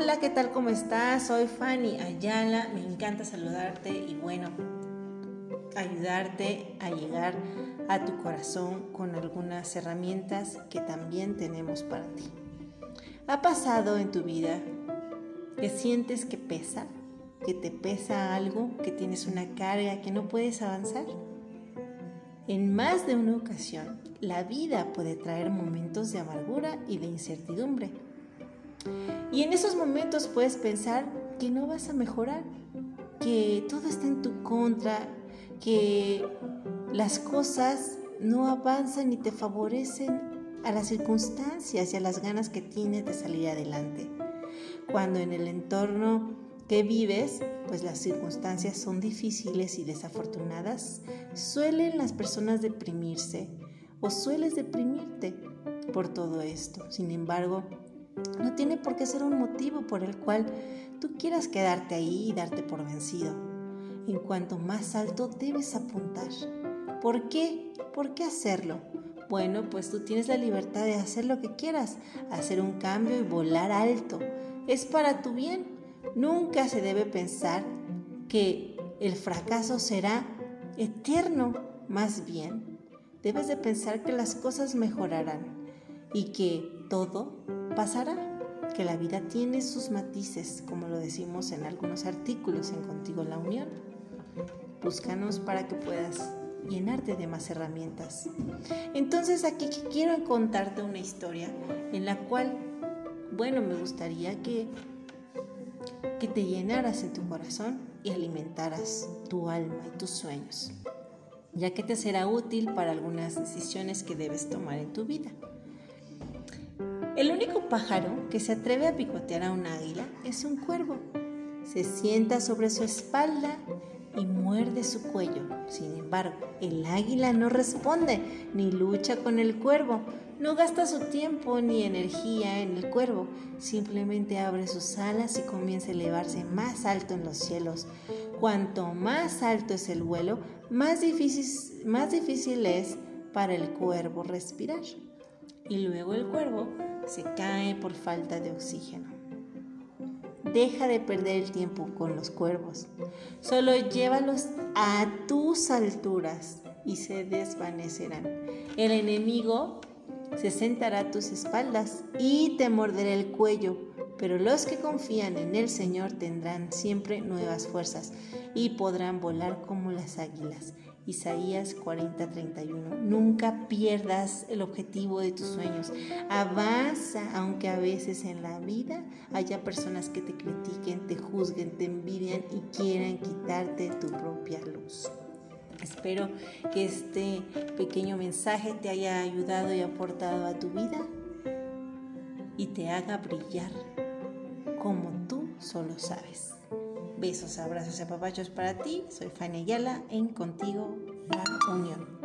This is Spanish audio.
Hola, ¿qué tal? ¿Cómo estás? Soy Fanny Ayala, me encanta saludarte y bueno, ayudarte a llegar a tu corazón con algunas herramientas que también tenemos para ti. ¿Ha pasado en tu vida que sientes que pesa? ¿Que te pesa algo? ¿Que tienes una carga que no puedes avanzar? En más de una ocasión, la vida puede traer momentos de amargura y de incertidumbre. Y en esos momentos puedes pensar que no vas a mejorar, que todo está en tu contra, que las cosas no avanzan ni te favorecen a las circunstancias y a las ganas que tienes de salir adelante. Cuando en el entorno que vives, pues las circunstancias son difíciles y desafortunadas, suelen las personas deprimirse o sueles deprimirte por todo esto. Sin embargo, no tiene por qué ser un motivo por el cual tú quieras quedarte ahí y darte por vencido. En cuanto más alto debes apuntar. ¿Por qué? ¿Por qué hacerlo? Bueno, pues tú tienes la libertad de hacer lo que quieras, hacer un cambio y volar alto. Es para tu bien Nunca se debe pensar que el fracaso será eterno, más bien debes de pensar que las cosas mejorarán y que todo pasará, que la vida tiene sus matices, como lo decimos en algunos artículos en Contigo la Unión. Búscanos para que puedas llenarte de más herramientas. Entonces aquí quiero contarte una historia en la cual, bueno, me gustaría que que te llenaras en tu corazón y alimentaras tu alma y tus sueños, ya que te será útil para algunas decisiones que debes tomar en tu vida. Pájaro que se atreve a picotear a un águila es un cuervo. Se sienta sobre su espalda y muerde su cuello. Sin embargo, el águila no responde ni lucha con el cuervo, no gasta su tiempo ni energía en el cuervo, simplemente abre sus alas y comienza a elevarse más alto en los cielos. Cuanto más alto es el vuelo, más difícil es para el cuervo respirar. Y luego el cuervo se cae por falta de oxígeno. Deja de perder el tiempo con los cuervos. Solo llévalos a tus alturas y se desvanecerán. El enemigo se sentará a tus espaldas y te morderá el cuello, pero los que confían en el Señor tendrán siempre nuevas fuerzas y podrán volar como las águilas. Isaías 40:31. Nunca pierdas el objetivo de tus sueños. Avanza, aunque a veces en la vida haya personas que te critiquen, te juzguen, te envidian y quieran quitarte tu propia luz. Espero que este pequeño mensaje te haya ayudado y aportado a tu vida y te haga brillar como tú solo sabes. Besos, abrazos y apapachos para ti. Soy Fanny Ayala en Contigo la Unión.